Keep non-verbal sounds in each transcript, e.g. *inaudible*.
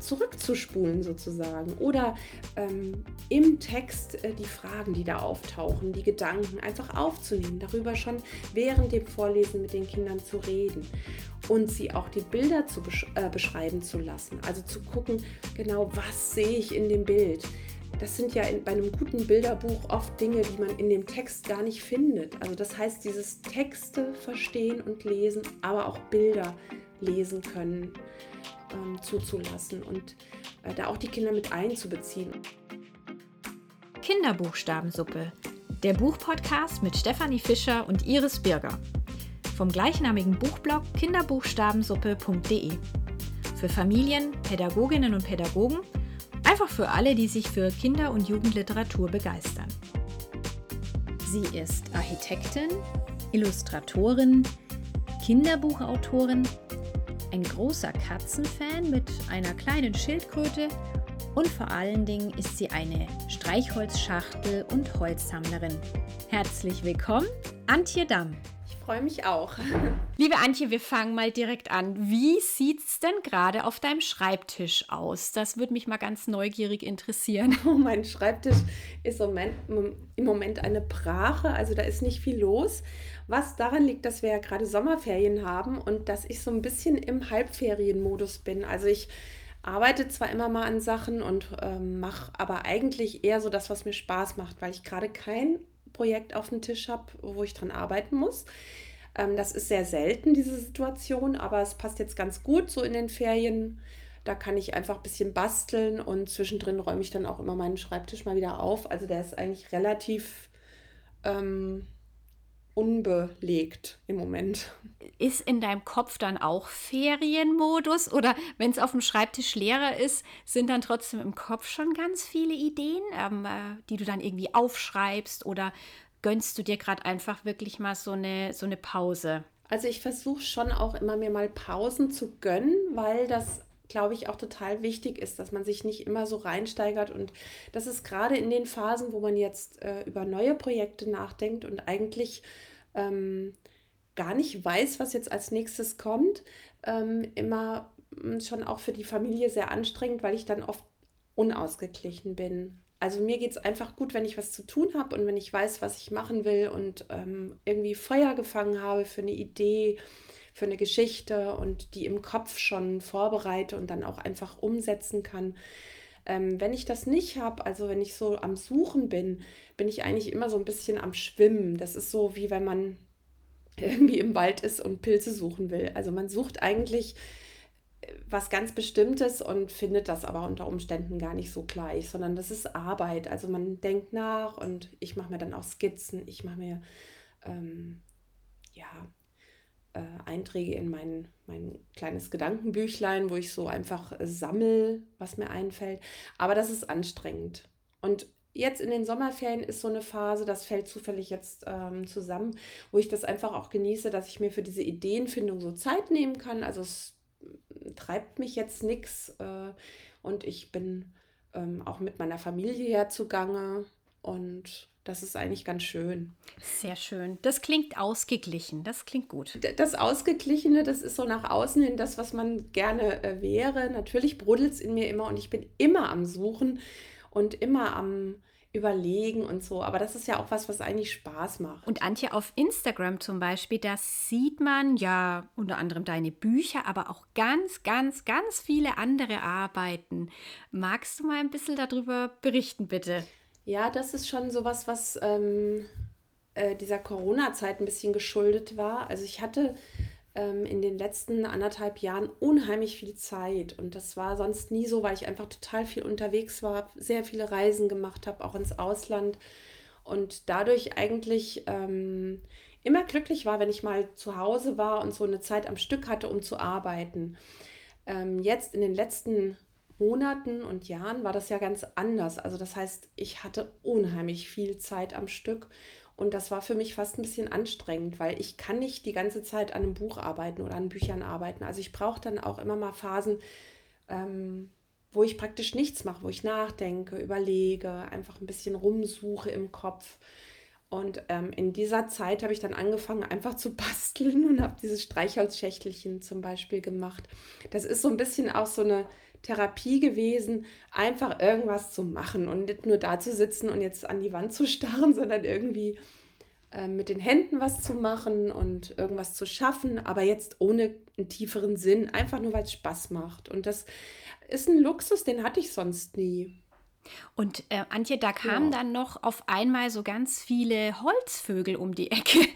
zurückzuspulen sozusagen oder ähm, im Text äh, die Fragen, die da auftauchen, die Gedanken einfach aufzunehmen, darüber schon während dem Vorlesen mit den Kindern zu reden und sie auch die Bilder zu besch äh, beschreiben zu lassen. Also zu gucken, genau was sehe ich in dem Bild. Das sind ja in, bei einem guten Bilderbuch oft Dinge, die man in dem Text gar nicht findet. Also das heißt, dieses Texte verstehen und lesen, aber auch Bilder lesen können ähm, zuzulassen und äh, da auch die Kinder mit einzubeziehen. Kinderbuchstabensuppe, der Buchpodcast mit Stefanie Fischer und Iris Birger. Vom gleichnamigen Buchblog kinderbuchstabensuppe.de. Für Familien, Pädagoginnen und Pädagogen, einfach für alle, die sich für Kinder- und Jugendliteratur begeistern. Sie ist Architektin, Illustratorin, Kinderbuchautorin ein großer Katzenfan mit einer kleinen Schildkröte und vor allen Dingen ist sie eine Streichholzschachtel- und Holzsammlerin. Herzlich willkommen, Antje Damm. Ich freue mich auch. *laughs* Liebe Antje, wir fangen mal direkt an. Wie sieht es denn gerade auf deinem Schreibtisch aus? Das würde mich mal ganz neugierig interessieren. Oh, mein Schreibtisch ist im Moment eine Brache, also da ist nicht viel los. Was daran liegt, dass wir ja gerade Sommerferien haben und dass ich so ein bisschen im Halbferienmodus bin. Also ich arbeite zwar immer mal an Sachen und ähm, mache aber eigentlich eher so das, was mir Spaß macht, weil ich gerade kein Projekt auf dem Tisch habe, wo ich dran arbeiten muss. Ähm, das ist sehr selten, diese Situation, aber es passt jetzt ganz gut so in den Ferien. Da kann ich einfach ein bisschen basteln und zwischendrin räume ich dann auch immer meinen Schreibtisch mal wieder auf. Also der ist eigentlich relativ ähm, unbelegt im Moment. Ist in deinem Kopf dann auch Ferienmodus oder wenn es auf dem Schreibtisch leerer ist, sind dann trotzdem im Kopf schon ganz viele Ideen, ähm, äh, die du dann irgendwie aufschreibst oder gönnst du dir gerade einfach wirklich mal so eine, so eine Pause? Also ich versuche schon auch immer mir mal Pausen zu gönnen, weil das glaube ich, auch total wichtig ist, dass man sich nicht immer so reinsteigert. Und das ist gerade in den Phasen, wo man jetzt äh, über neue Projekte nachdenkt und eigentlich ähm, gar nicht weiß, was jetzt als nächstes kommt, ähm, immer hm, schon auch für die Familie sehr anstrengend, weil ich dann oft unausgeglichen bin. Also mir geht es einfach gut, wenn ich was zu tun habe und wenn ich weiß, was ich machen will und ähm, irgendwie Feuer gefangen habe für eine Idee für eine Geschichte und die im Kopf schon vorbereite und dann auch einfach umsetzen kann. Ähm, wenn ich das nicht habe, also wenn ich so am Suchen bin, bin ich eigentlich immer so ein bisschen am Schwimmen. Das ist so wie wenn man *laughs* irgendwie im Wald ist und Pilze suchen will. Also man sucht eigentlich äh, was ganz Bestimmtes und findet das aber unter Umständen gar nicht so gleich, sondern das ist Arbeit. Also man denkt nach und ich mache mir dann auch Skizzen, ich mache mir ähm, ja äh, Einträge in mein, mein kleines Gedankenbüchlein, wo ich so einfach sammel, was mir einfällt. Aber das ist anstrengend. Und jetzt in den Sommerferien ist so eine Phase, das fällt zufällig jetzt ähm, zusammen, wo ich das einfach auch genieße, dass ich mir für diese Ideenfindung so Zeit nehmen kann. Also es treibt mich jetzt nichts äh, und ich bin ähm, auch mit meiner Familie herzugange und das ist eigentlich ganz schön. Sehr schön. Das klingt ausgeglichen. Das klingt gut. Das Ausgeglichene, das ist so nach außen hin das, was man gerne äh, wäre. Natürlich brodelt es in mir immer und ich bin immer am Suchen und immer am überlegen und so. Aber das ist ja auch was, was eigentlich Spaß macht. Und Antje, auf Instagram zum Beispiel, da sieht man ja unter anderem deine Bücher, aber auch ganz, ganz, ganz viele andere Arbeiten. Magst du mal ein bisschen darüber berichten, bitte? Ja, das ist schon sowas, was ähm, äh, dieser Corona-Zeit ein bisschen geschuldet war. Also ich hatte ähm, in den letzten anderthalb Jahren unheimlich viel Zeit und das war sonst nie so, weil ich einfach total viel unterwegs war, sehr viele Reisen gemacht habe, auch ins Ausland und dadurch eigentlich ähm, immer glücklich war, wenn ich mal zu Hause war und so eine Zeit am Stück hatte, um zu arbeiten. Ähm, jetzt in den letzten Monaten und Jahren war das ja ganz anders. Also das heißt, ich hatte unheimlich viel Zeit am Stück und das war für mich fast ein bisschen anstrengend, weil ich kann nicht die ganze Zeit an einem Buch arbeiten oder an Büchern arbeiten. Also ich brauche dann auch immer mal Phasen, ähm, wo ich praktisch nichts mache, wo ich nachdenke, überlege, einfach ein bisschen rumsuche im Kopf. Und ähm, in dieser Zeit habe ich dann angefangen, einfach zu *laughs* basteln und habe dieses Streichholzschächtelchen zum Beispiel gemacht. Das ist so ein bisschen auch so eine Therapie gewesen, einfach irgendwas zu machen und nicht nur da zu sitzen und jetzt an die Wand zu starren, *laughs* sondern irgendwie äh, mit den Händen was zu machen und irgendwas zu schaffen, aber jetzt ohne einen tieferen Sinn, einfach nur weil es Spaß macht. Und das ist ein Luxus, den hatte ich sonst nie. Und äh, Antje, da kamen ja. dann noch auf einmal so ganz viele Holzvögel um die Ecke. *laughs*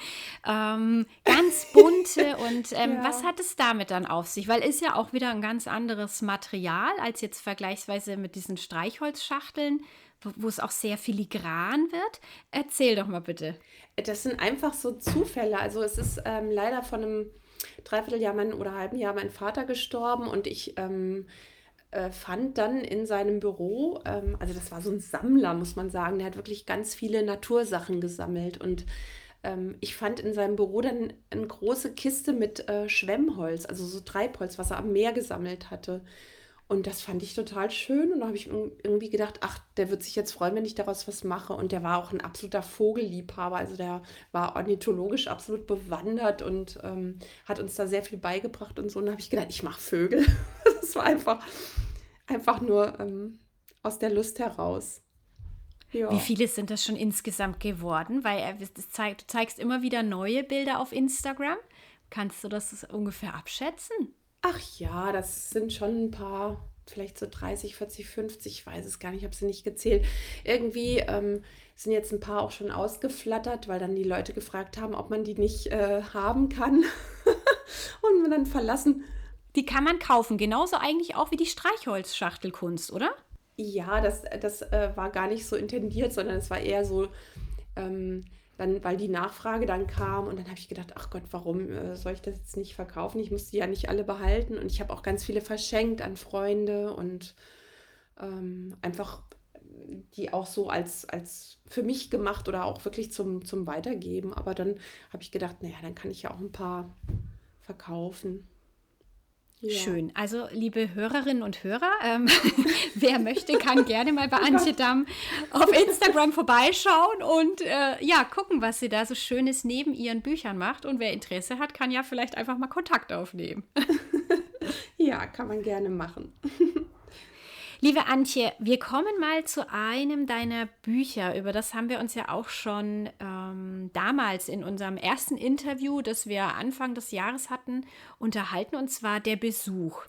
Ähm, ganz bunte. *laughs* und ähm, ja. was hat es damit dann auf sich? Weil ist ja auch wieder ein ganz anderes Material als jetzt vergleichsweise mit diesen Streichholzschachteln, wo, es auch sehr filigran wird. Erzähl doch mal bitte. Das sind einfach so Zufälle. Also es ist ähm, leider von einem Dreivierteljahr mein, oder halben Jahr mein Vater gestorben und ich ähm, äh, fand dann in seinem Büro, ähm, also das war so ein Sammler, muss man sagen, der hat wirklich ganz viele Natursachen gesammelt und ähm, ich fand in seinem Büro dann eine große Kiste mit äh, Schwemmholz, also so Treibholz, was er am Meer gesammelt hatte. Und das fand ich total schön. Und da habe ich irgendwie gedacht, ach, der wird sich jetzt freuen, wenn ich daraus was mache. Und der war auch ein absoluter Vogelliebhaber. Also der war ornithologisch absolut bewandert und ähm, hat uns da sehr viel beigebracht und so. Und da habe ich gedacht, ich mache Vögel. *laughs* das war einfach, einfach nur ähm, aus der Lust heraus. Ja. Wie viele sind das schon insgesamt geworden? Weil das zeigt, du zeigst immer wieder neue Bilder auf Instagram. Kannst du das ungefähr abschätzen? Ach ja, das sind schon ein paar, vielleicht so 30, 40, 50, ich weiß es gar nicht, ich habe sie nicht gezählt. Irgendwie ähm, sind jetzt ein paar auch schon ausgeflattert, weil dann die Leute gefragt haben, ob man die nicht äh, haben kann. *laughs* Und man dann verlassen. Die kann man kaufen, genauso eigentlich auch wie die Streichholzschachtelkunst, oder? Ja, das, das äh, war gar nicht so intendiert, sondern es war eher so, ähm, dann, weil die Nachfrage dann kam und dann habe ich gedacht, ach Gott, warum äh, soll ich das jetzt nicht verkaufen? Ich musste die ja nicht alle behalten und ich habe auch ganz viele verschenkt an Freunde und ähm, einfach die auch so als, als für mich gemacht oder auch wirklich zum, zum Weitergeben. Aber dann habe ich gedacht, naja, dann kann ich ja auch ein paar verkaufen. Ja. Schön. Also, liebe Hörerinnen und Hörer, ähm, *laughs* wer möchte, kann gerne mal bei *laughs* oh Antje Damm auf Instagram vorbeischauen und äh, ja, gucken, was sie da so Schönes neben ihren Büchern macht. Und wer Interesse hat, kann ja vielleicht einfach mal Kontakt aufnehmen. *laughs* ja, kann man gerne machen. Liebe Antje, wir kommen mal zu einem deiner Bücher. Über das haben wir uns ja auch schon ähm, damals in unserem ersten Interview, das wir Anfang des Jahres hatten, unterhalten, und zwar der Besuch.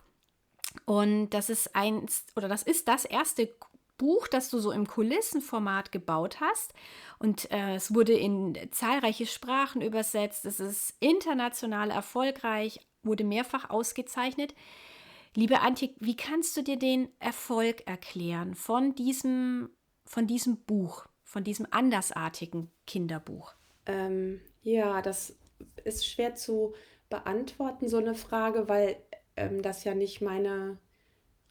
Und das ist eins oder das ist das erste Buch, das du so im Kulissenformat gebaut hast. Und äh, es wurde in zahlreiche Sprachen übersetzt. Es ist international erfolgreich, wurde mehrfach ausgezeichnet. Liebe Antje, wie kannst du dir den Erfolg erklären von diesem, von diesem Buch, von diesem andersartigen Kinderbuch? Ähm, ja, das ist schwer zu beantworten, so eine Frage, weil ähm, das ja nicht meine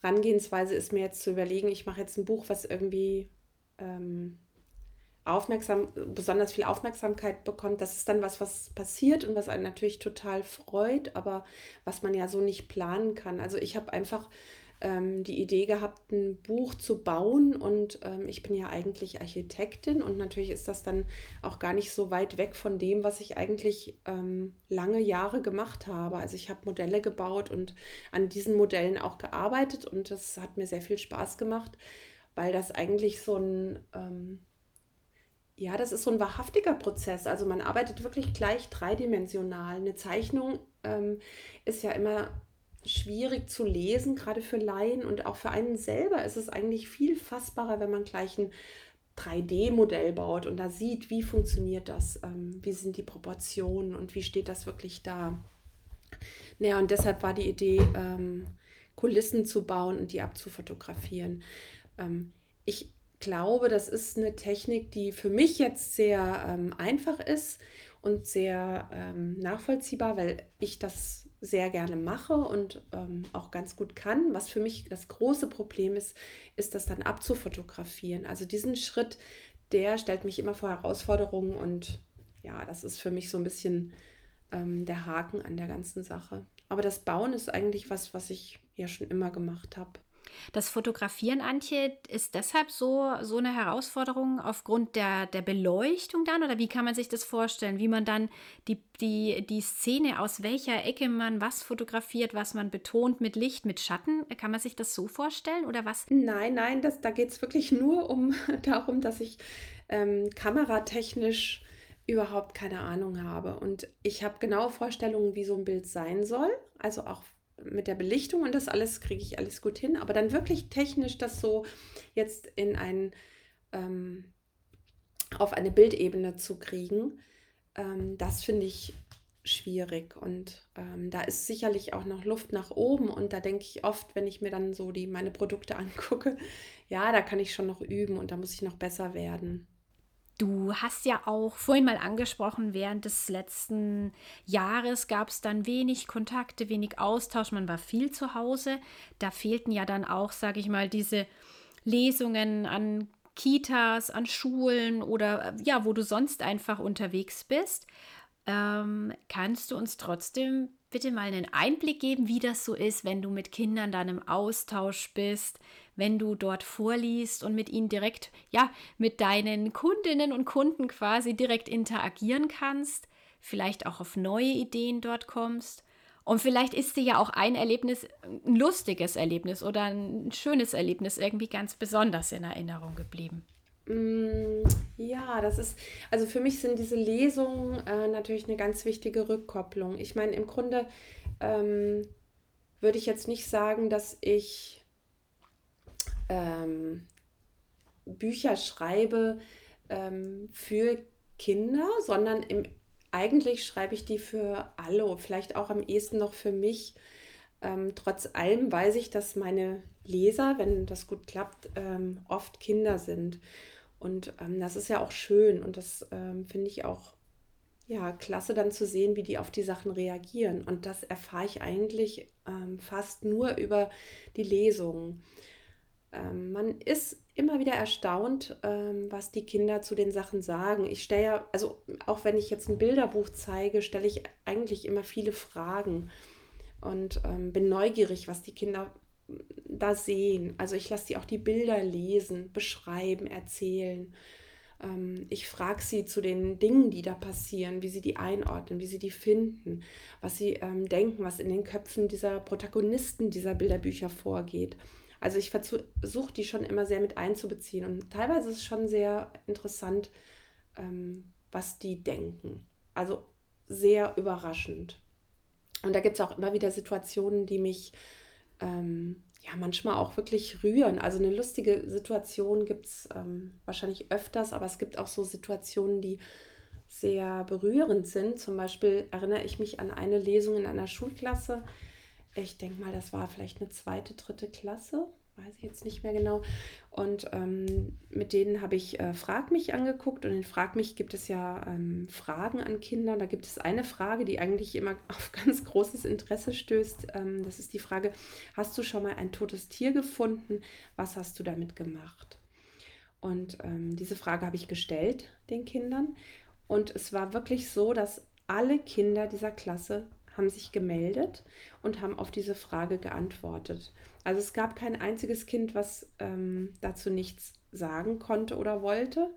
Herangehensweise ist, mir jetzt zu überlegen, ich mache jetzt ein Buch, was irgendwie ähm, aufmerksam, besonders viel Aufmerksamkeit bekommt, das ist dann was, was passiert und was einen natürlich total freut, aber was man ja so nicht planen kann. Also ich habe einfach ähm, die Idee gehabt, ein Buch zu bauen und ähm, ich bin ja eigentlich Architektin und natürlich ist das dann auch gar nicht so weit weg von dem, was ich eigentlich ähm, lange Jahre gemacht habe. Also ich habe Modelle gebaut und an diesen Modellen auch gearbeitet und das hat mir sehr viel Spaß gemacht, weil das eigentlich so ein ähm, ja, das ist so ein wahrhaftiger Prozess. Also man arbeitet wirklich gleich dreidimensional. Eine Zeichnung ähm, ist ja immer schwierig zu lesen, gerade für Laien und auch für einen selber ist es eigentlich viel fassbarer, wenn man gleich ein 3D-Modell baut und da sieht, wie funktioniert das, ähm, wie sind die Proportionen und wie steht das wirklich da. Naja, und deshalb war die Idee, ähm, Kulissen zu bauen und die abzufotografieren. Ähm, ich glaube, das ist eine Technik, die für mich jetzt sehr ähm, einfach ist und sehr ähm, nachvollziehbar, weil ich das sehr gerne mache und ähm, auch ganz gut kann. Was für mich das große Problem ist, ist das dann abzufotografieren. Also diesen Schritt, der stellt mich immer vor Herausforderungen und ja, das ist für mich so ein bisschen ähm, der Haken an der ganzen Sache. Aber das Bauen ist eigentlich was, was ich ja schon immer gemacht habe. Das Fotografieren, Antje, ist deshalb so, so eine Herausforderung aufgrund der, der Beleuchtung dann? Oder wie kann man sich das vorstellen? Wie man dann die, die, die Szene, aus welcher Ecke man was fotografiert, was man betont mit Licht, mit Schatten? Kann man sich das so vorstellen oder was? Nein, nein, das, da geht es wirklich nur um *laughs* darum, dass ich ähm, kameratechnisch überhaupt keine Ahnung habe. Und ich habe genaue Vorstellungen, wie so ein Bild sein soll. Also auch mit der Belichtung und das alles kriege ich alles gut hin. Aber dann wirklich technisch das so jetzt in ein, ähm, auf eine Bildebene zu kriegen, ähm, das finde ich schwierig. Und ähm, da ist sicherlich auch noch Luft nach oben. Und da denke ich oft, wenn ich mir dann so die meine Produkte *laughs* angucke, ja, da kann ich schon noch üben und da muss ich noch besser werden. Du hast ja auch vorhin mal angesprochen, während des letzten Jahres gab es dann wenig Kontakte, wenig Austausch, man war viel zu Hause. Da fehlten ja dann auch, sage ich mal, diese Lesungen an Kitas, an Schulen oder ja, wo du sonst einfach unterwegs bist. Ähm, kannst du uns trotzdem bitte mal einen Einblick geben, wie das so ist, wenn du mit Kindern dann im Austausch bist, wenn du dort vorliest und mit ihnen direkt, ja, mit deinen Kundinnen und Kunden quasi direkt interagieren kannst, vielleicht auch auf neue Ideen dort kommst. Und vielleicht ist dir ja auch ein Erlebnis, ein lustiges Erlebnis oder ein schönes Erlebnis irgendwie ganz besonders in Erinnerung geblieben. Mm, ja, das ist, also für mich sind diese Lesungen äh, natürlich eine ganz wichtige Rückkopplung. Ich meine, im Grunde ähm, würde ich jetzt nicht sagen, dass ich ähm, Bücher schreibe ähm, für Kinder, sondern im, eigentlich schreibe ich die für alle, vielleicht auch am ehesten noch für mich. Ähm, trotz allem weiß ich, dass meine Leser, wenn das gut klappt, ähm, oft Kinder sind. Und ähm, das ist ja auch schön und das ähm, finde ich auch ja, klasse dann zu sehen, wie die auf die Sachen reagieren. Und das erfahre ich eigentlich ähm, fast nur über die Lesungen. Ähm, man ist immer wieder erstaunt, ähm, was die Kinder zu den Sachen sagen. Ich stelle ja, also auch wenn ich jetzt ein Bilderbuch zeige, stelle ich eigentlich immer viele Fragen und ähm, bin neugierig, was die Kinder da sehen. Also ich lasse die auch die Bilder lesen, beschreiben, erzählen. Ähm, ich frage sie zu den Dingen, die da passieren, wie sie die einordnen, wie sie die finden, was sie ähm, denken, was in den Köpfen dieser Protagonisten dieser Bilderbücher vorgeht. Also ich versuche die schon immer sehr mit einzubeziehen und teilweise ist es schon sehr interessant, ähm, was die denken. Also sehr überraschend. Und da gibt es auch immer wieder Situationen, die mich ähm, ja manchmal auch wirklich rühren. Also eine lustige Situation gibt es ähm, wahrscheinlich öfters, aber es gibt auch so Situationen, die sehr berührend sind. Zum Beispiel erinnere ich mich an eine Lesung in einer Schulklasse. Ich denke mal, das war vielleicht eine zweite, dritte Klasse weiß ich jetzt nicht mehr genau. Und ähm, mit denen habe ich äh, Frag mich angeguckt und in Frag mich gibt es ja ähm, Fragen an Kinder. Da gibt es eine Frage, die eigentlich immer *laughs* auf ganz großes Interesse stößt. Ähm, das ist die Frage, hast du schon mal ein totes Tier gefunden? Was hast du damit gemacht? Und ähm, diese Frage habe ich gestellt den Kindern. Und es war wirklich so, dass alle Kinder dieser Klasse haben sich gemeldet und haben auf diese Frage geantwortet. Also es gab kein einziges Kind, was ähm, dazu nichts sagen konnte oder wollte.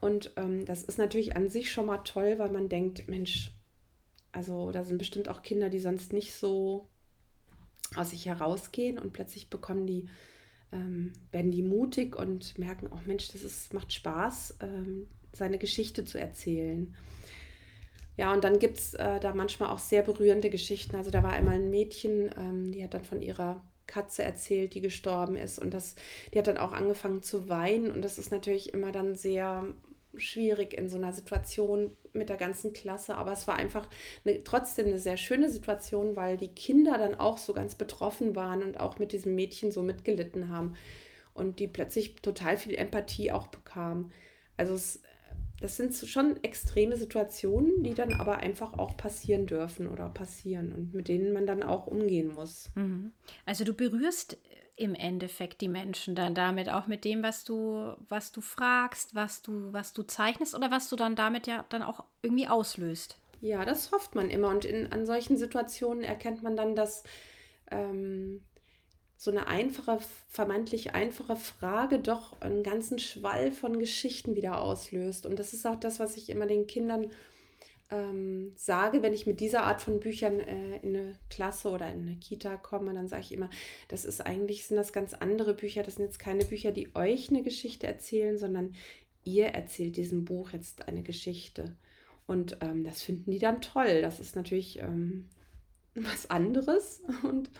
Und ähm, das ist natürlich an sich schon mal toll, weil man denkt, Mensch, also da sind bestimmt auch Kinder, die sonst nicht so aus sich herausgehen und plötzlich bekommen die, ähm, werden die mutig und merken, oh Mensch, das ist, macht Spaß, ähm, seine Geschichte zu erzählen. Ja, und dann gibt es äh, da manchmal auch sehr berührende Geschichten. Also da war einmal ein Mädchen, ähm, die hat dann von ihrer Katze erzählt, die gestorben ist. Und das, die hat dann auch angefangen zu weinen. Und das ist natürlich immer dann sehr schwierig in so einer Situation mit der ganzen Klasse. Aber es war einfach eine, trotzdem eine sehr schöne Situation, weil die Kinder dann auch so ganz betroffen waren und auch mit diesem Mädchen so mitgelitten haben. Und die plötzlich total viel Empathie auch bekamen. Also es das sind schon extreme Situationen, die dann aber einfach auch passieren dürfen oder passieren und mit denen man dann auch umgehen muss. Mhm. Also du berührst im Endeffekt die Menschen dann damit auch mit dem, was du, was du fragst, was du, was du zeichnest oder was du dann damit ja dann auch irgendwie auslöst. Ja, das hofft man immer und in, an solchen Situationen erkennt man dann, dass ähm, so eine einfache, vermeintlich einfache Frage doch einen ganzen Schwall von Geschichten wieder auslöst. Und das ist auch das, was ich immer den Kindern ähm, sage, wenn ich mit dieser Art von Büchern äh, in eine Klasse oder in eine Kita komme, dann sage ich immer, das ist eigentlich, sind das ganz andere Bücher. Das sind jetzt keine Bücher, die euch eine Geschichte erzählen, sondern ihr erzählt diesem Buch jetzt eine Geschichte. Und ähm, das finden die dann toll. Das ist natürlich ähm, was anderes. *laughs* Und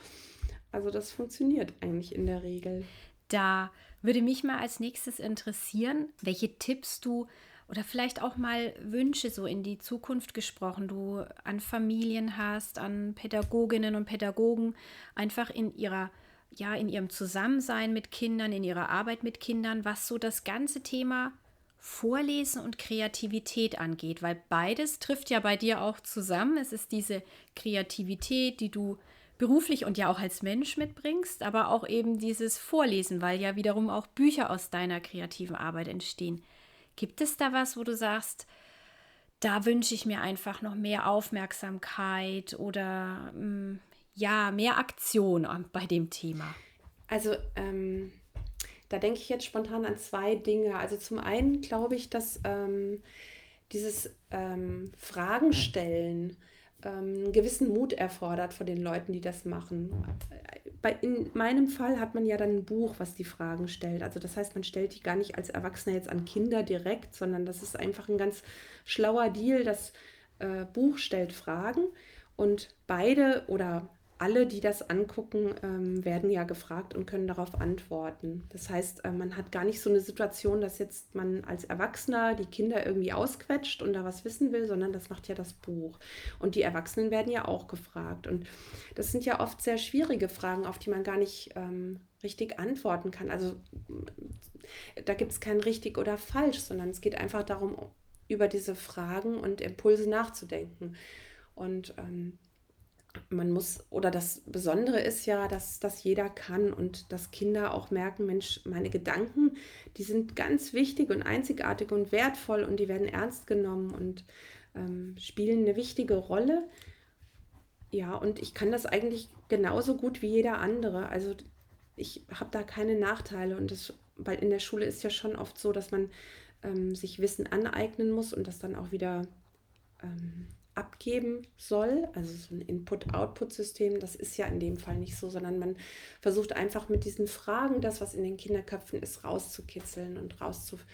also das funktioniert eigentlich in der Regel. Da würde mich mal als nächstes interessieren, welche Tipps du oder vielleicht auch mal Wünsche so in die Zukunft gesprochen, du an Familien hast, an Pädagoginnen und Pädagogen, einfach in ihrer ja, in ihrem Zusammensein mit Kindern, in ihrer Arbeit mit Kindern, was so das ganze Thema Vorlesen und Kreativität angeht, weil beides trifft ja bei dir auch zusammen. Es ist diese Kreativität, die du beruflich und ja auch als Mensch mitbringst, aber auch eben dieses Vorlesen, weil ja wiederum auch Bücher aus deiner kreativen Arbeit entstehen. Gibt es da was, wo du sagst, da wünsche ich mir einfach noch mehr Aufmerksamkeit oder mm, ja, mehr Aktion bei dem Thema? Also, ähm, da denke ich jetzt spontan an zwei Dinge. Also zum einen glaube ich, dass ähm, dieses ähm, Fragen stellen, einen gewissen Mut erfordert von den Leuten, die das machen. Bei, in meinem Fall hat man ja dann ein Buch, was die Fragen stellt. Also das heißt, man stellt die gar nicht als Erwachsener jetzt an Kinder direkt, sondern das ist einfach ein ganz schlauer Deal. Das äh, Buch stellt Fragen und beide oder alle, die das angucken, ähm, werden ja gefragt und können darauf antworten. Das heißt, äh, man hat gar nicht so eine Situation, dass jetzt man als Erwachsener die Kinder irgendwie ausquetscht und da was wissen will, sondern das macht ja das Buch. Und die Erwachsenen werden ja auch gefragt. Und das sind ja oft sehr schwierige Fragen, auf die man gar nicht ähm, richtig antworten kann. Also da gibt es kein richtig oder falsch, sondern es geht einfach darum, über diese Fragen und Impulse nachzudenken. Und ähm, man muss, oder das Besondere ist ja, dass das jeder kann und dass Kinder auch merken, Mensch, meine Gedanken, die sind ganz wichtig und einzigartig und wertvoll und die werden ernst genommen und ähm, spielen eine wichtige Rolle. Ja, und ich kann das eigentlich genauso gut wie jeder andere. Also ich habe da keine Nachteile und das, weil in der Schule ist ja schon oft so, dass man ähm, sich Wissen aneignen muss und das dann auch wieder ähm, abgeben soll, also so ein Input-Output-System, das ist ja in dem Fall nicht so, sondern man versucht einfach mit diesen Fragen, das, was in den Kinderköpfen ist, rauszukitzeln und rauszulocken.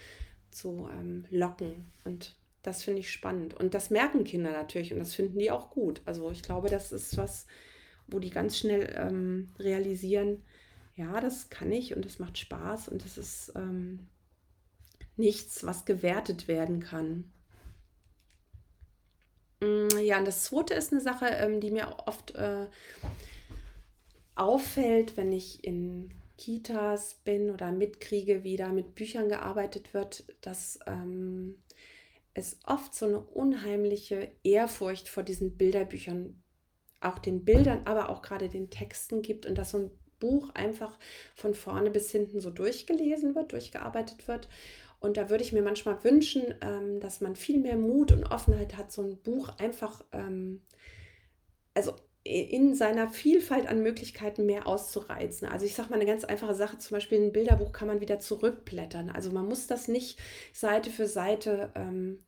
Zu, ähm, und das finde ich spannend. Und das merken Kinder natürlich und das finden die auch gut. Also ich glaube, das ist was, wo die ganz schnell ähm, realisieren, ja, das kann ich und das macht Spaß und das ist ähm, nichts, was gewertet werden kann. Mm, ja, und das zweite ist eine Sache, ähm, die mir oft äh, auffällt, wenn ich in Kitas bin oder mitkriege, wie da mit Büchern gearbeitet wird, dass ähm, es oft so eine unheimliche Ehrfurcht vor diesen Bilderbüchern, auch den Bildern, aber auch gerade den Texten gibt und dass so ein Buch einfach von vorne bis hinten so durchgelesen wird, durchgearbeitet wird und da würde ich mir manchmal wünschen, ähm, dass man viel mehr Mut und Offenheit hat, so ein Buch einfach, ähm, also in seiner Vielfalt an Möglichkeiten mehr auszureizen. Also ich sage mal eine ganz einfache Sache, zum Beispiel ein Bilderbuch kann man wieder zurückblättern. Also man muss das nicht Seite für Seite ähm,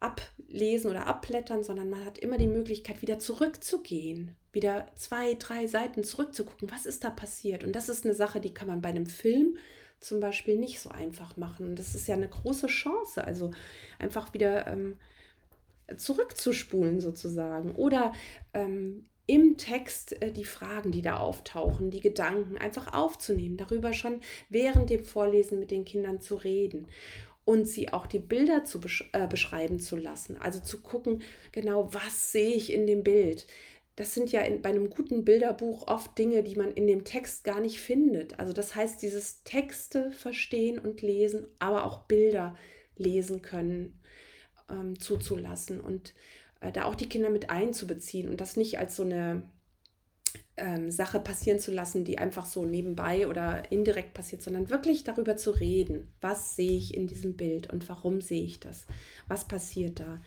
ablesen oder abblättern, sondern man hat immer die Möglichkeit, wieder zurückzugehen, wieder zwei, drei Seiten zurückzugucken, was ist da passiert. Und das ist eine Sache, die kann man bei einem Film zum Beispiel nicht so einfach machen. Das ist ja eine große Chance, also einfach wieder ähm, zurückzuspulen sozusagen. Oder ähm, im Text äh, die Fragen, die da auftauchen, die Gedanken einfach aufzunehmen, darüber schon während dem Vorlesen mit den Kindern zu reden und sie auch die Bilder zu besch äh, beschreiben zu lassen. Also zu gucken, genau, was sehe ich in dem Bild? Das sind ja in, bei einem guten Bilderbuch oft Dinge, die man in dem Text gar nicht findet. Also das heißt, dieses Texte verstehen und lesen, aber auch Bilder lesen können, ähm, zuzulassen und äh, da auch die Kinder mit einzubeziehen und das nicht als so eine ähm, Sache passieren zu lassen, die einfach so nebenbei oder indirekt passiert, sondern wirklich darüber zu reden, was sehe ich in diesem Bild und warum sehe ich das, was passiert da.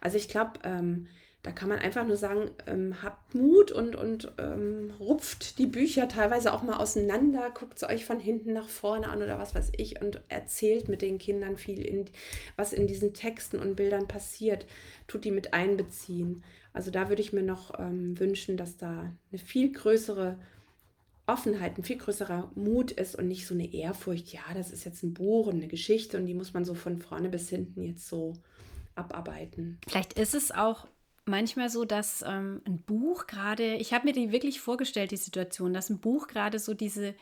Also ich glaube, ähm, da kann man einfach nur sagen, ähm, habt Mut und, und ähm, rupft die Bücher teilweise auch mal auseinander, guckt sie euch von hinten nach vorne an oder was weiß ich und erzählt mit den Kindern viel, in, was in diesen Texten und Bildern passiert, tut die mit einbeziehen. Also da würde ich mir noch ähm, wünschen, dass da eine viel größere Offenheit, ein viel größerer Mut ist und nicht so eine Ehrfurcht, ja, das ist jetzt ein Buch und eine Geschichte und die muss man so von vorne bis hinten jetzt so abarbeiten. Vielleicht ist es auch manchmal so, dass ähm, ein Buch gerade, ich habe mir die wirklich vorgestellt, die Situation, dass ein Buch gerade so diese,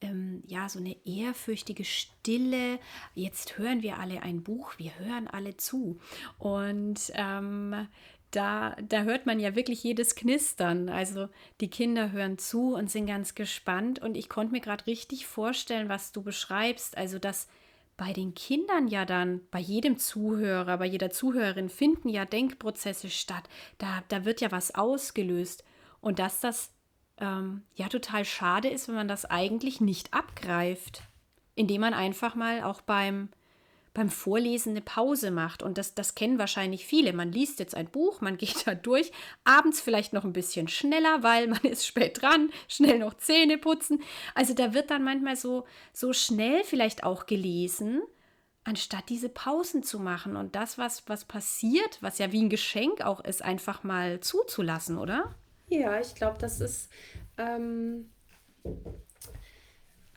ähm, ja, so eine ehrfürchtige Stille, jetzt hören wir alle ein Buch, wir hören alle zu. Und ähm, da, da hört man ja wirklich jedes Knistern. Also die Kinder hören zu und sind ganz gespannt. Und ich konnte mir gerade richtig vorstellen, was du beschreibst. Also dass bei den Kindern ja dann, bei jedem Zuhörer, bei jeder Zuhörerin finden ja Denkprozesse statt. Da, da wird ja was ausgelöst. Und dass das ähm, ja total schade ist, wenn man das eigentlich nicht abgreift, indem man einfach mal auch beim beim Vorlesen eine Pause macht. Und das, das kennen wahrscheinlich viele. Man liest jetzt ein Buch, man *laughs* geht da durch, abends vielleicht noch ein bisschen schneller, weil man ist spät dran, schnell noch Zähne putzen. Also da wird dann manchmal so, so schnell vielleicht auch gelesen, anstatt diese Pausen zu machen und das, was, was passiert, was ja wie ein Geschenk auch ist, einfach mal zuzulassen, oder? Ja, ich glaube, das ist ähm,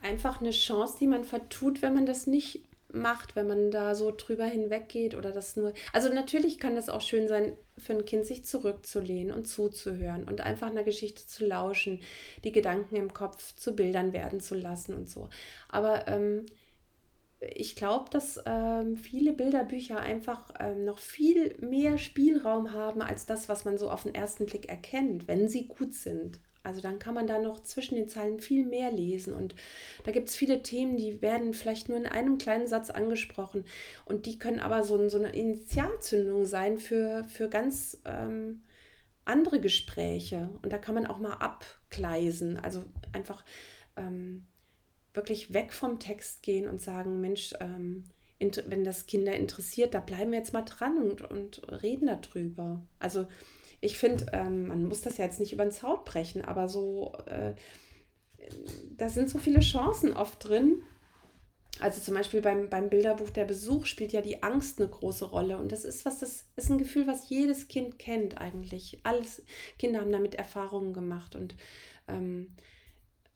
einfach eine Chance, die man vertut, wenn man das nicht macht, wenn man da so drüber hinweggeht oder das nur. Also natürlich kann es auch schön sein, für ein Kind sich zurückzulehnen und zuzuhören und einfach einer Geschichte zu lauschen, die Gedanken im Kopf zu Bildern werden zu lassen und so. Aber ähm, ich glaube, dass ähm, viele Bilderbücher einfach ähm, noch viel mehr Spielraum haben als das, was man so auf den ersten Blick erkennt, wenn sie gut sind. Also dann kann man da noch zwischen den Zeilen viel mehr lesen. Und da gibt es viele Themen, die werden vielleicht nur in einem kleinen Satz angesprochen. Und die können aber so, so eine Initialzündung sein für, für ganz ähm, andere Gespräche. Und da kann man auch mal abgleisen. Also einfach ähm, wirklich weg vom Text gehen und sagen, Mensch, ähm, wenn das Kinder interessiert, da bleiben wir jetzt mal dran und, und reden darüber. Also ich finde, ähm, man muss das ja jetzt nicht über den Zaun brechen, aber so, äh, da sind so viele Chancen oft drin. Also zum Beispiel beim, beim Bilderbuch Der Besuch spielt ja die Angst eine große Rolle. Und das ist was, das ist ein Gefühl, was jedes Kind kennt eigentlich. Alles Kinder haben damit Erfahrungen gemacht und ähm,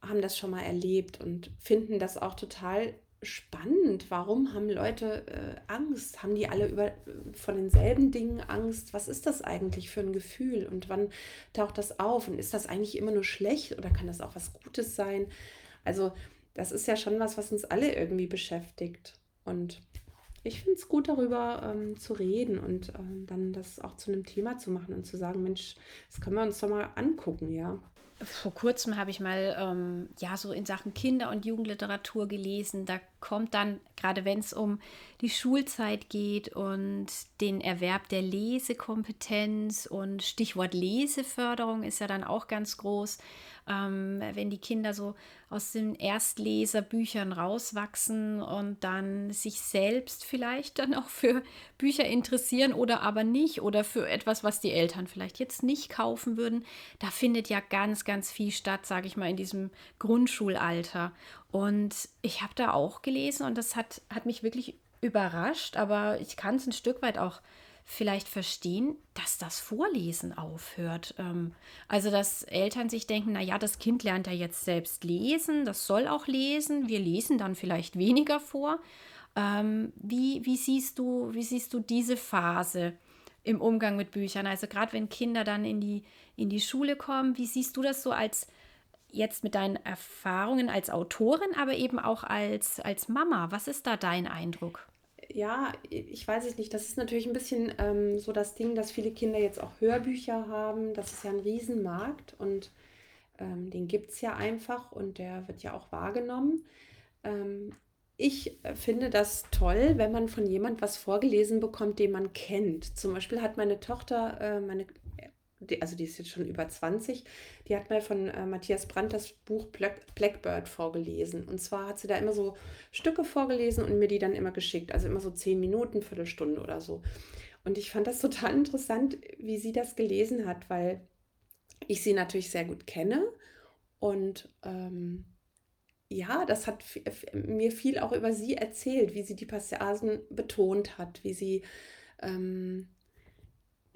haben das schon mal erlebt und finden das auch total spannend. Warum haben Leute äh, Angst? Haben die alle über, von denselben Dingen Angst? Was ist das eigentlich für ein Gefühl? Und wann taucht das auf? Und ist das eigentlich immer nur schlecht oder kann das auch was Gutes sein? Also, das ist ja schon was, was uns alle irgendwie beschäftigt. Und ich finde es gut, darüber ähm, zu reden und ähm, dann das auch zu einem Thema zu machen und zu sagen, Mensch, das können wir uns doch mal angucken, ja vor kurzem habe ich mal ähm, ja so in Sachen Kinder- und Jugendliteratur gelesen. Da kommt dann, gerade wenn es um die Schulzeit geht und den Erwerb der Lesekompetenz und Stichwort Leseförderung ist ja dann auch ganz groß, ähm, wenn die Kinder so aus den Erstleserbüchern rauswachsen und dann sich selbst vielleicht dann auch für Bücher interessieren oder aber nicht oder für etwas, was die Eltern vielleicht jetzt nicht kaufen würden. Da findet ja ganz, ganz viel statt, sage ich mal, in diesem Grundschulalter. Und ich habe da auch gelesen und das hat, hat mich wirklich überrascht, aber ich kann es ein Stück weit auch vielleicht verstehen, dass das Vorlesen aufhört. Ähm, also, dass Eltern sich denken, naja, das Kind lernt ja jetzt selbst lesen, das soll auch lesen, wir lesen dann vielleicht weniger vor. Ähm, wie, wie, siehst du, wie siehst du diese Phase im Umgang mit Büchern? Also gerade wenn Kinder dann in die, in die Schule kommen, wie siehst du das so als jetzt mit deinen Erfahrungen als Autorin, aber eben auch als, als Mama? Was ist da dein Eindruck? Ja, ich weiß es nicht. Das ist natürlich ein bisschen ähm, so das Ding, dass viele Kinder jetzt auch Hörbücher haben. Das ist ja ein Riesenmarkt und ähm, den gibt es ja einfach und der wird ja auch wahrgenommen. Ähm, ich finde das toll, wenn man von jemand was vorgelesen bekommt, den man kennt. Zum Beispiel hat meine Tochter, äh, meine die, also die ist jetzt schon über 20, die hat mal von äh, Matthias Brandt das Buch Black, Blackbird vorgelesen. Und zwar hat sie da immer so Stücke vorgelesen und mir die dann immer geschickt. Also immer so zehn Minuten, Viertelstunde oder so. Und ich fand das *laughs* total interessant, wie sie das gelesen hat, weil ich sie natürlich sehr gut kenne. Und ähm, ja, das hat mir viel auch über sie erzählt, wie sie die Passagen betont hat, wie sie ähm,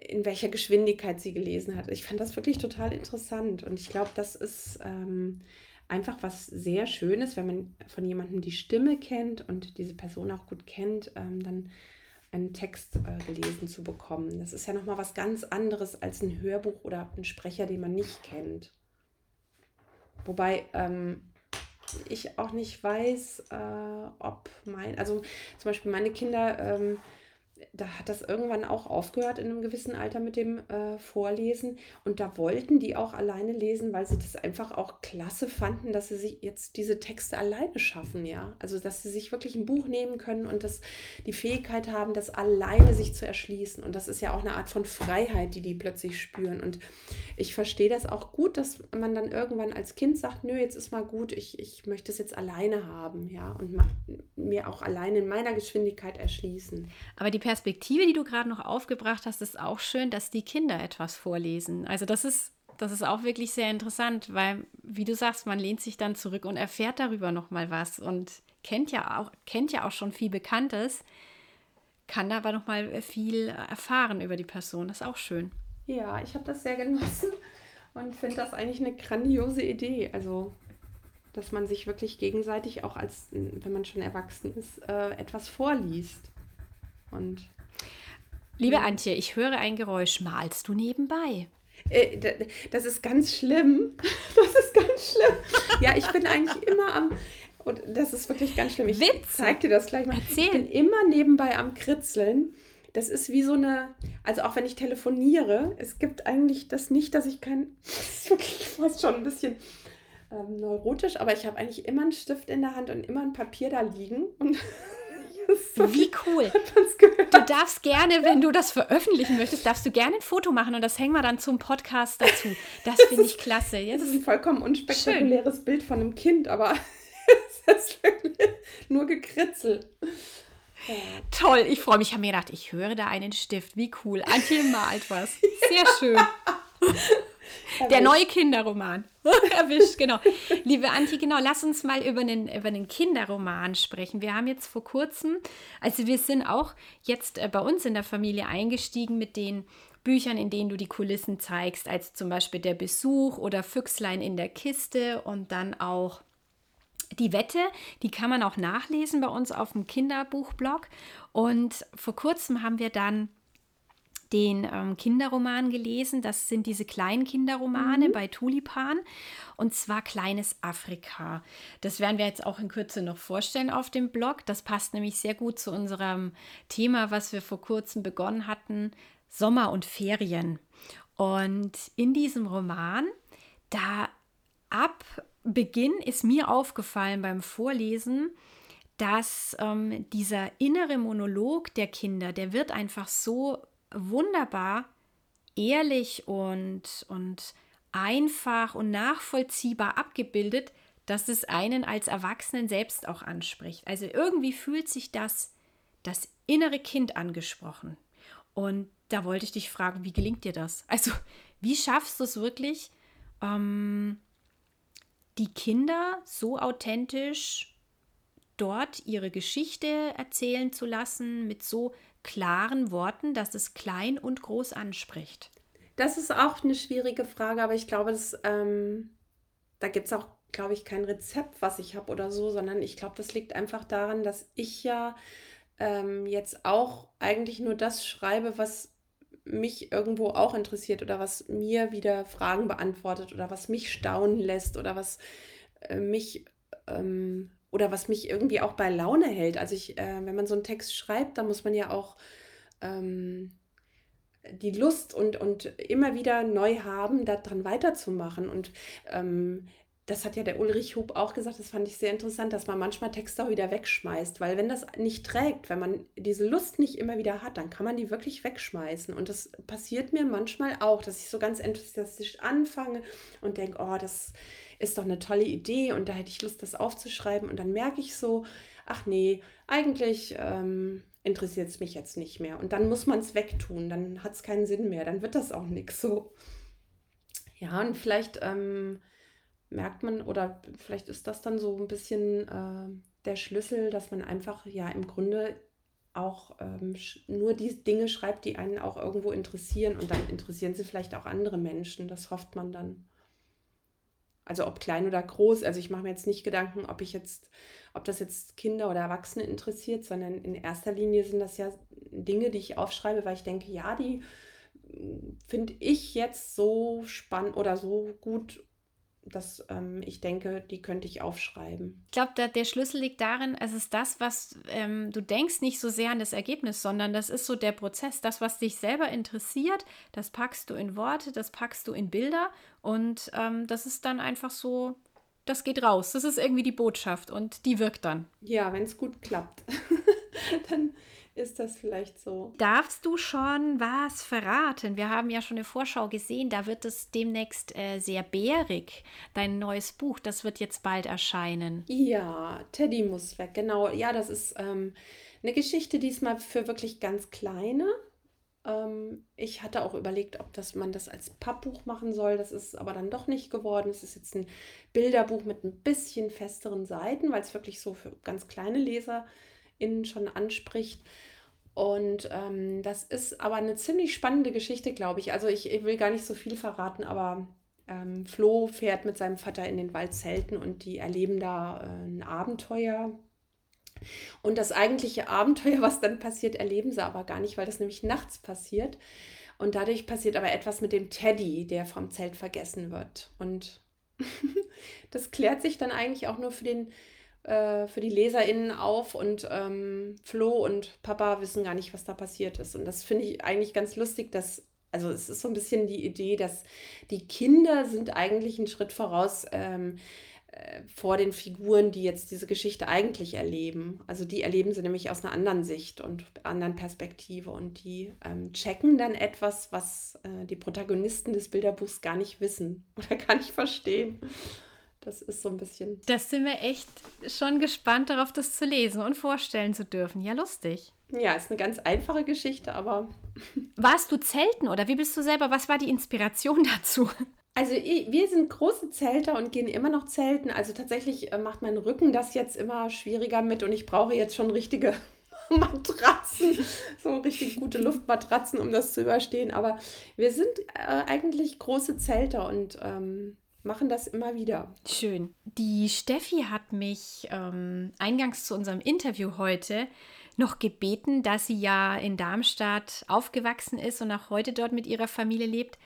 in welcher Geschwindigkeit sie gelesen hat. Ich fand das wirklich total interessant und ich glaube, das ist ähm, einfach was sehr Schönes, wenn man von jemandem die Stimme kennt und diese Person auch gut kennt, ähm, dann einen Text äh, gelesen zu bekommen. Das ist ja nochmal was ganz anderes als ein Hörbuch oder ein Sprecher, den man nicht kennt. Wobei ähm, ich auch nicht weiß, äh, ob mein, also zum Beispiel meine Kinder ähm, da hat das irgendwann auch aufgehört in einem gewissen Alter mit dem äh, Vorlesen. Und da wollten die auch alleine lesen, weil sie das einfach auch klasse fanden, dass sie sich jetzt diese Texte alleine schaffen, ja. Also dass sie sich wirklich ein Buch nehmen können und das, die Fähigkeit haben, das alleine sich zu erschließen. Und das ist ja auch eine Art von Freiheit, die die plötzlich spüren. Und ich verstehe das auch gut, dass man dann irgendwann als Kind sagt, nö, jetzt ist mal gut, ich, ich möchte es jetzt alleine haben, ja. Und mir auch alleine in meiner Geschwindigkeit erschließen. Aber die Perspektive, die du gerade noch aufgebracht hast, ist auch schön, dass die Kinder etwas vorlesen. Also das ist, das ist auch wirklich sehr interessant, weil, wie du sagst, man lehnt sich dann zurück und erfährt darüber nochmal was und kennt ja auch, kennt ja auch schon viel Bekanntes, kann aber nochmal viel erfahren über die Person. Das ist auch schön. Ja, ich habe das sehr genossen und finde das eigentlich eine grandiose Idee. Also dass man sich wirklich gegenseitig auch als, wenn man schon erwachsen ist, äh, etwas vorliest. Und Liebe Antje, ich höre ein Geräusch. Malst du nebenbei? Äh, das ist ganz schlimm. *laughs* Das ist ganz schlimm. Ja, ich bin eigentlich immer am. Und das ist wirklich ganz schlimm. Ich Witz. zeig dir das gleich mal. Erzähl. Ich bin immer nebenbei am Kritzeln. Das ist wie so eine, also auch wenn ich telefoniere, es gibt eigentlich das nicht, dass ich kein, *laughs* das ist wirklich fast schon ein bisschen ähm, neurotisch, aber ich habe eigentlich immer einen Stift in der Hand und immer ein Papier da liegen und *laughs* Wie cool. Du darfst gerne, wenn du das veröffentlichen möchtest, darfst du gerne ein Foto machen und das hängen wir dann zum Podcast dazu. Das finde ich klasse. Jetzt das ist ein vollkommen unspektakuläres Schön. Bild von einem Kind, aber *laughs* es ist wirklich nur gekritzelt. Ja. Toll, ich freue mich. Ich habe mir gedacht, ich höre da einen Stift. Wie cool. Antje malt was. Sehr schön. *laughs* Der neue Kinderroman. *laughs* Erwischt, genau. Liebe Antje, genau, lass uns mal über einen, über einen Kinderroman sprechen. Wir haben jetzt vor kurzem, also wir sind auch jetzt äh, bei uns in der Familie eingestiegen mit den Büchern, in denen du die Kulissen zeigst, als zum Beispiel Der Besuch oder Füchslein in der Kiste und dann auch die Wette, die kann man auch nachlesen bei uns auf dem Kinderbuchblog. Und vor kurzem haben wir dann den ähm, Kinderroman gelesen. Das sind diese kleinen Kinderromane mhm. bei Tulipan und zwar Kleines Afrika. Das werden wir jetzt auch in Kürze noch vorstellen auf dem Blog. Das passt nämlich sehr gut zu unserem Thema, was wir vor kurzem begonnen hatten, Sommer und Ferien. Und in diesem Roman, da ab Beginn ist mir aufgefallen beim Vorlesen, dass ähm, dieser innere Monolog der Kinder, der wird einfach so wunderbar ehrlich und, und einfach und nachvollziehbar abgebildet, dass es einen als Erwachsenen selbst auch anspricht. Also irgendwie fühlt sich das, das innere Kind angesprochen. Und da wollte ich dich fragen, wie gelingt dir das? Also, wie schaffst du es wirklich, ähm, die Kinder so authentisch dort ihre Geschichte erzählen zu lassen, mit so klaren Worten, dass es klein und groß anspricht? Das ist auch eine schwierige Frage, aber ich glaube, dass, ähm, da gibt es auch, glaube ich, kein Rezept, was ich habe oder so, sondern ich glaube, das liegt einfach daran, dass ich ja ähm, jetzt auch eigentlich nur das schreibe, was mich irgendwo auch interessiert oder was mir wieder Fragen beantwortet oder was mich staunen lässt oder was äh, mich ähm, oder was mich irgendwie auch bei Laune hält. Also ich, äh, wenn man so einen Text schreibt, dann muss man ja auch ähm, die Lust und, und immer wieder neu haben, daran weiterzumachen. Und ähm, das hat ja der Ulrich Hub auch gesagt, das fand ich sehr interessant, dass man manchmal Texte auch wieder wegschmeißt, weil wenn das nicht trägt, wenn man diese Lust nicht immer wieder hat, dann kann man die wirklich wegschmeißen. Und das passiert mir manchmal auch, dass ich so ganz enthusiastisch anfange und denke, oh, das ist doch eine tolle Idee und da hätte ich Lust, das aufzuschreiben. Und dann merke ich so, ach nee, eigentlich ähm, interessiert es mich jetzt nicht mehr. Und dann muss man es wegtun, dann hat es keinen Sinn mehr, dann wird das auch nichts so. Ja, und vielleicht ähm, merkt man, oder vielleicht ist das dann so ein bisschen äh, der Schlüssel, dass man einfach ja im Grunde auch ähm, nur die Dinge schreibt, die einen auch irgendwo interessieren und dann interessieren sie vielleicht auch andere Menschen. Das hofft man dann. Also ob klein oder groß. Also ich mache mir jetzt nicht Gedanken, ob ich jetzt, ob das jetzt Kinder oder Erwachsene interessiert, sondern in erster Linie sind das ja Dinge, die ich aufschreibe, weil ich denke, ja, die hm, finde ich jetzt so spannend oder so gut dass ähm, ich denke, die könnte ich aufschreiben. Ich glaube, der, der Schlüssel liegt darin, es ist das, was ähm, du denkst, nicht so sehr an das Ergebnis, sondern das ist so der Prozess. Das, was dich selber interessiert, das packst du in Worte, das packst du in Bilder und ähm, das ist dann einfach so, das geht raus. Das ist irgendwie die Botschaft und die wirkt dann. Ja, wenn es gut klappt, *laughs* dann ist das vielleicht so. Darfst du schon was verraten? Wir haben ja schon eine Vorschau gesehen, da wird es demnächst äh, sehr bärig. Dein neues Buch, das wird jetzt bald erscheinen. Ja, Teddy muss weg, genau. Ja, das ist ähm, eine Geschichte diesmal für wirklich ganz kleine. Ähm, ich hatte auch überlegt, ob das, man das als Pappbuch machen soll. Das ist aber dann doch nicht geworden. Es ist jetzt ein Bilderbuch mit ein bisschen festeren Seiten, weil es wirklich so für ganz kleine Leser ist innen schon anspricht. Und ähm, das ist aber eine ziemlich spannende Geschichte, glaube ich. Also ich, ich, will gar nicht so viel verraten, aber ähm, Flo fährt mit seinem Vater in den Wald zelten und die erleben da äh, ein Abenteuer. Und das eigentliche Abenteuer, was dann passiert, erleben sie aber gar nicht, weil das nämlich nachts passiert. Und dadurch passiert aber etwas mit dem Teddy, der vom Zelt vergessen wird. Und *laughs* das klärt sich dann eigentlich auch nur für den äh, für die LeserInnen auf und ähm, Flo und Papa wissen gar nicht, was da passiert ist. Und das finde ich eigentlich ganz lustig, dass, also es ist so ein bisschen die Idee, dass die Kinder sind eigentlich einen Schritt voraus ähm, äh, vor den Figuren, die jetzt diese Geschichte eigentlich erleben. Also die erleben sie nämlich aus einer anderen Sicht und anderen Perspektive und die ähm, checken dann etwas, was äh, die Protagonisten des Bilderbuchs gar nicht wissen *laughs* oder gar nicht verstehen. Das ist so ein bisschen. Das sind wir echt schon gespannt darauf, das zu lesen und vorstellen zu dürfen. Ja, lustig. Ja, ist eine ganz einfache Geschichte, aber. *laughs* Warst du Zelten oder wie bist du selber? Was war die Inspiration *laughs* dazu? Also wir sind große Zelter und gehen immer noch zelten. Also tatsächlich äh, macht mein Rücken das jetzt immer schwieriger mit und ich brauche jetzt schon richtige *laughs* Matratzen, so richtig gute Luftmatratzen, um das zu überstehen. Aber wir sind äh, eigentlich große Zelter und ähm, machen das immer wieder. Schön. Die Steffi hat mich ähm, eingangs zu unserem Interview heute noch gebeten, dass sie ja in Darmstadt aufgewachsen ist und auch heute dort mit ihrer Familie lebt.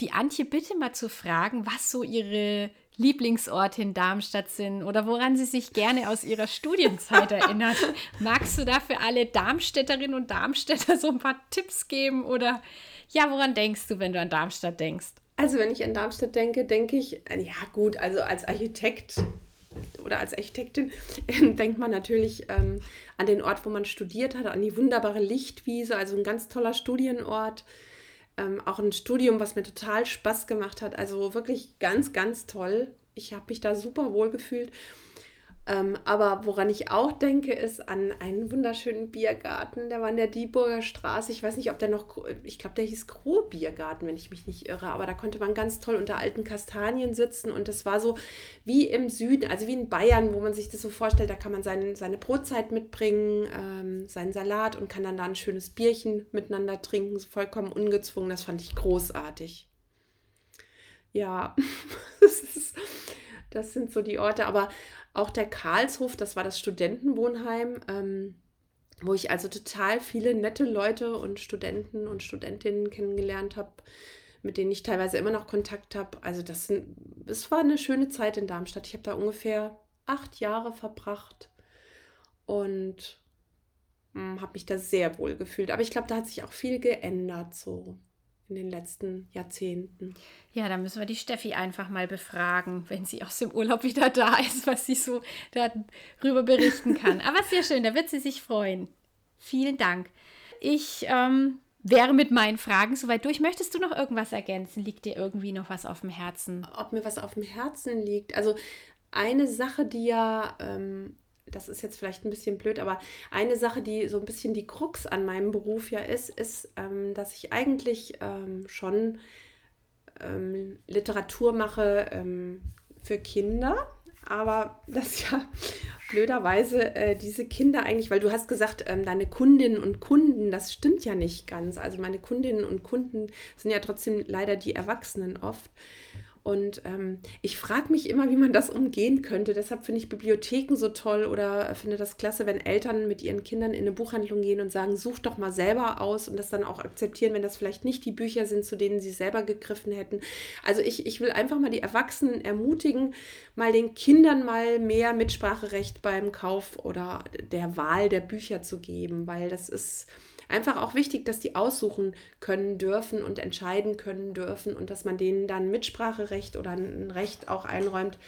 Die Antje bitte mal zu fragen, was so ihre Lieblingsorte in Darmstadt sind oder woran sie sich gerne aus ihrer Studienzeit *laughs* erinnert. Magst du da für alle Darmstädterinnen und Darmstädter so ein paar Tipps geben oder ja, woran denkst du, wenn du an Darmstadt denkst? Also wenn ich an Darmstadt denke, denke ich, ja gut, also als Architekt oder als Architektin *laughs* denkt man natürlich ähm, an den Ort, wo man studiert hat, an die wunderbare Lichtwiese, also ein ganz toller Studienort. Ähm, auch ein Studium, was mir total Spaß gemacht hat. Also wirklich ganz, ganz toll. Ich habe mich da super wohl gefühlt. Ähm, aber woran ich auch denke, ist an einen wunderschönen Biergarten. Der war in der Dieburger Straße. Ich weiß nicht, ob der noch, ich glaube, der hieß Groh Biergarten, wenn ich mich nicht irre. Aber da konnte man ganz toll unter alten Kastanien sitzen. Und das war so wie im Süden, also wie in Bayern, wo man sich das so vorstellt. Da kann man sein, seine Brotzeit mitbringen, ähm, seinen Salat und kann dann da ein schönes Bierchen miteinander trinken. Vollkommen ungezwungen. Das fand ich großartig. Ja, *laughs* das, ist, das sind so die Orte. Aber auch der Karlshof, das war das Studentenwohnheim, ähm, wo ich also total viele nette Leute und Studenten und Studentinnen kennengelernt habe, mit denen ich teilweise immer noch Kontakt habe. Also das, das war eine schöne Zeit in Darmstadt. Ich habe da ungefähr acht Jahre verbracht und hm, habe mich da sehr wohl gefühlt. Aber ich glaube, da hat sich auch viel geändert so in den letzten Jahrzehnten. Ja, da müssen wir die Steffi einfach mal befragen, wenn sie aus dem Urlaub wieder da ist, was sie so darüber berichten kann. Aber sehr schön, da wird sie sich freuen. Vielen Dank. Ich ähm, wäre mit meinen Fragen soweit durch. Möchtest du noch irgendwas ergänzen? Liegt dir irgendwie noch was auf dem Herzen? Ob mir was auf dem Herzen liegt? Also eine Sache, die ja ähm, das ist jetzt vielleicht ein bisschen blöd, aber eine Sache, die so ein bisschen die Krux an meinem Beruf ja ist, ist, ähm, dass ich eigentlich ähm, schon ähm, Literatur mache ähm, für Kinder, aber *laughs* das ja blöderweise äh, diese Kinder eigentlich, weil du hast gesagt, ähm, deine Kundinnen und Kunden, das stimmt ja nicht ganz. Also meine Kundinnen und Kunden sind ja trotzdem leider die Erwachsenen oft. Und ähm, ich frage mich immer, wie man das umgehen könnte. Deshalb finde ich Bibliotheken so toll oder finde das klasse, wenn Eltern mit ihren Kindern in eine Buchhandlung gehen und sagen, such doch mal selber aus und das dann auch akzeptieren, wenn das vielleicht nicht die Bücher sind, zu denen sie selber gegriffen hätten. Also ich, ich will einfach mal die Erwachsenen ermutigen, mal den Kindern mal mehr Mitspracherecht beim Kauf oder der Wahl der Bücher zu geben, weil das ist einfach auch wichtig, dass die aussuchen können dürfen und entscheiden können dürfen und dass man denen dann Mitspracherecht oder ein Recht auch einräumt,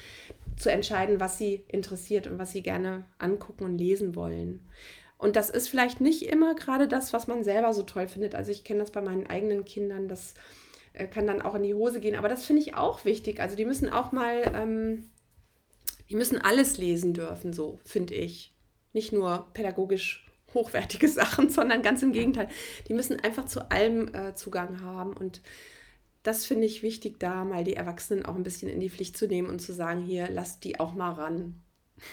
zu entscheiden, was sie interessiert und was sie gerne angucken und lesen wollen. Und das ist vielleicht nicht immer gerade das, was man selber so toll findet. Also ich kenne das bei meinen eigenen Kindern, das äh, kann dann auch in die Hose gehen. Aber das finde ich auch wichtig. Also die müssen auch mal, ähm, die müssen alles lesen dürfen, so finde ich. Nicht nur pädagogisch hochwertige *laughs* Sachen, sondern ganz im Gegenteil. Die müssen einfach zu allem äh, Zugang haben. Und das finde ich wichtig, da mal die Erwachsenen auch ein bisschen in die Pflicht zu nehmen und zu sagen, hier, lasst die auch mal ran.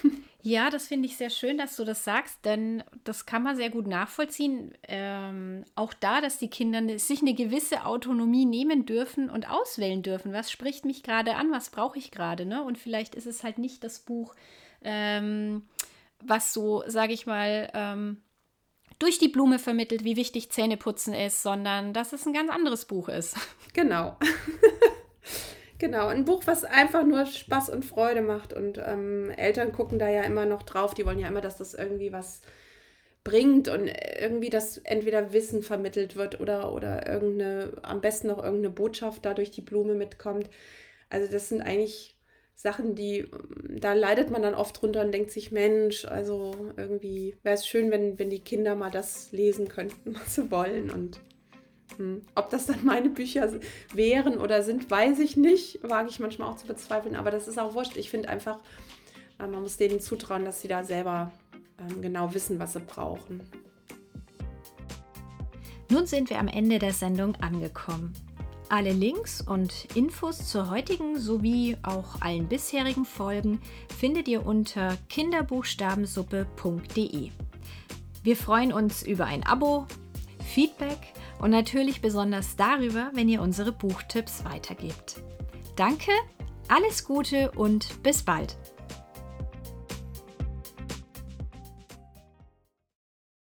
*laughs* Ja, das finde ich sehr schön, dass du das sagst, denn das kann man sehr gut nachvollziehen. Ähm, auch da, dass die Kinder ne, sich eine gewisse Autonomie nehmen dürfen und auswählen dürfen. Was spricht mich gerade an? Was brauche ich gerade? Ne? Und vielleicht ist es halt nicht das Buch, ähm, was so, sage ich mal, ähm, durch die Blume vermittelt, wie wichtig Zähneputzen ist, sondern dass es ein ganz anderes Buch ist. *laughs* Genau. *laughs* genau, ein Buch, was einfach nur Spaß und Freude macht. Und ähm, Eltern gucken da ja immer noch drauf. Die wollen ja immer, dass das irgendwie was bringt und irgendwie das entweder Wissen vermittelt wird oder, oder irgendeine, am besten noch irgendeine Botschaft da durch die Blume mitkommt. Also das sind eigentlich Sachen, die, da leidet man dann oft drunter und denkt sich, Mensch, also irgendwie wäre es schön, wenn, wenn die Kinder mal das lesen könnten, *laughs* was sie wollen. Und hm, ob das dann meine Bücher wären oder sind, weiß ich nicht. Wage ich manchmal auch zu bezweifeln, aber das ist auch wurscht. Ich finde einfach, äh, man muss denen zutrauen, dass sie da selber ähm, genau wissen, was sie brauchen. Nun sind wir am Ende der Sendung angekommen. Alle Links und Infos zur heutigen sowie auch allen bisherigen Folgen findet ihr unter kinderbuchstabensuppe.de. Wir freuen uns über ein Abo, Feedback und natürlich besonders darüber, wenn ihr unsere Buchtipps weitergebt. Danke, alles Gute und bis bald!